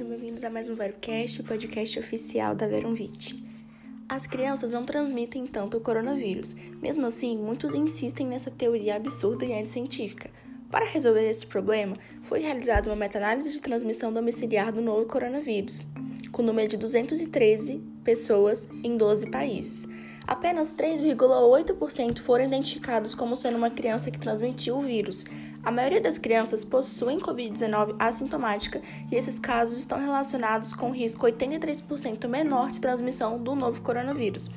sejam bem-vindos a mais um VeroCast, o podcast oficial da Verumvit. As crianças não transmitem tanto o coronavírus, mesmo assim, muitos insistem nessa teoria absurda e anticientífica. Para resolver esse problema, foi realizada uma meta-análise de transmissão domiciliar do novo coronavírus, com número de 213 pessoas em 12 países. Apenas 3,8% foram identificados como sendo uma criança que transmitiu o vírus, a maioria das crianças possuem Covid-19 assintomática e esses casos estão relacionados com risco 83% menor de transmissão do novo coronavírus.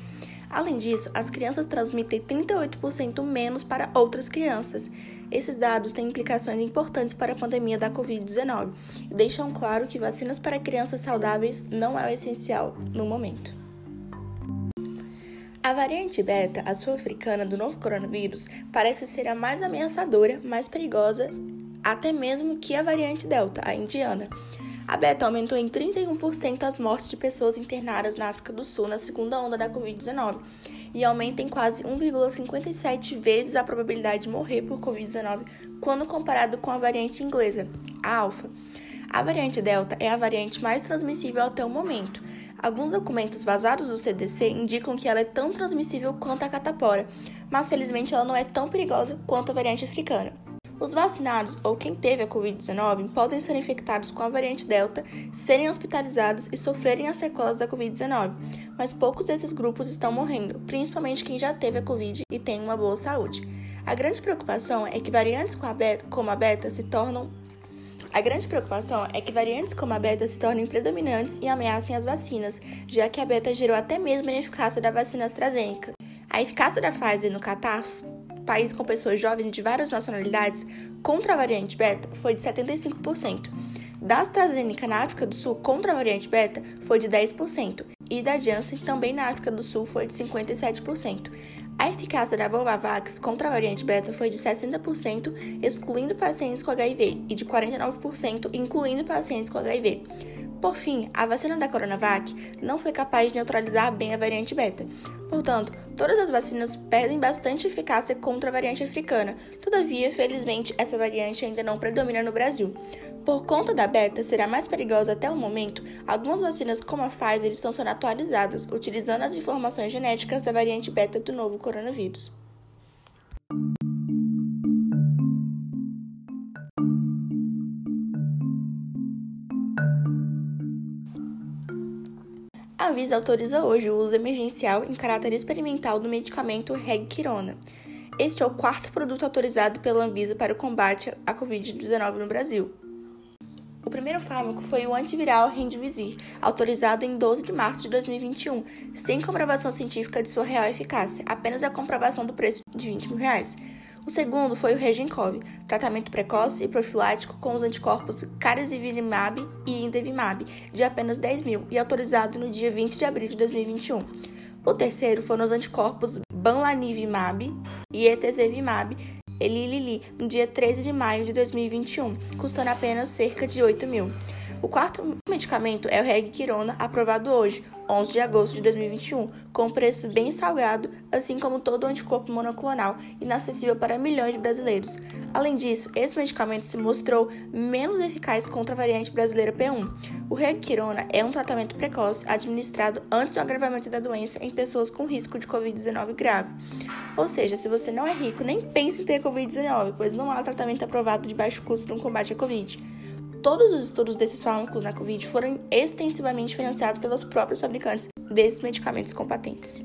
Além disso, as crianças transmitem 38% menos para outras crianças. Esses dados têm implicações importantes para a pandemia da Covid-19 e deixam claro que vacinas para crianças saudáveis não é o essencial no momento. A variante beta, a sul-africana do novo coronavírus, parece ser a mais ameaçadora, mais perigosa, até mesmo que a variante delta, a indiana. A beta aumentou em 31% as mortes de pessoas internadas na África do Sul na segunda onda da Covid-19 e aumenta em quase 1,57 vezes a probabilidade de morrer por Covid-19 quando comparado com a variante inglesa, a alfa. A variante delta é a variante mais transmissível até o momento Alguns documentos vazados do CDC indicam que ela é tão transmissível quanto a catapora, mas felizmente ela não é tão perigosa quanto a variante africana. Os vacinados ou quem teve a Covid-19 podem ser infectados com a variante Delta, serem hospitalizados e sofrerem as sequelas da Covid-19, mas poucos desses grupos estão morrendo, principalmente quem já teve a Covid e tem uma boa saúde. A grande preocupação é que variantes como a beta se tornam a grande preocupação é que variantes como a beta se tornem predominantes e ameacem as vacinas, já que a beta gerou até mesmo a ineficácia da vacina AstraZeneca. A eficácia da Pfizer no Catar, país com pessoas jovens de várias nacionalidades, contra a variante beta foi de 75%. Da AstraZeneca na África do Sul contra a variante beta foi de 10%, e da Janssen também na África do Sul foi de 57%. A eficácia da Volvavax contra a variante beta foi de 60%, excluindo pacientes com HIV, e de 49%, incluindo pacientes com HIV. Por fim, a vacina da Coronavac não foi capaz de neutralizar bem a variante beta. Portanto, todas as vacinas perdem bastante eficácia contra a variante africana. Todavia, felizmente, essa variante ainda não predomina no Brasil. Por conta da beta ser a mais perigosa até o momento, algumas vacinas como a Pfizer estão sendo atualizadas, utilizando as informações genéticas da variante beta do novo coronavírus. A Anvisa autoriza hoje o uso emergencial em caráter experimental do medicamento Regquirona. Este é o quarto produto autorizado pela Anvisa para o combate à Covid-19 no Brasil. O primeiro fármaco foi o antiviral Remdesivir, autorizado em 12 de março de 2021, sem comprovação científica de sua real eficácia, apenas a comprovação do preço de 20 mil reais. O segundo foi o Regencov, tratamento precoce e profilático com os anticorpos Caresilimab e Indevimab, de apenas 10 mil e autorizado no dia 20 de abril de 2021. O terceiro foram os anticorpos Banlanivimab e Etesevimab, Elilili, no dia 13 de maio de 2021, custando apenas cerca de 8 mil. O quarto medicamento é o Regquirona, aprovado hoje, 11 de agosto de 2021, com preço bem salgado, assim como todo o anticorpo monoclonal, inacessível para milhões de brasileiros. Além disso, esse medicamento se mostrou menos eficaz contra a variante brasileira P1. O Regquirona é um tratamento precoce administrado antes do agravamento da doença em pessoas com risco de Covid-19 grave. Ou seja, se você não é rico, nem pense em ter Covid-19, pois não há tratamento aprovado de baixo custo no combate à Covid todos os estudos desses fármacos na Covid foram extensivamente financiados pelos próprios fabricantes desses medicamentos com patentes.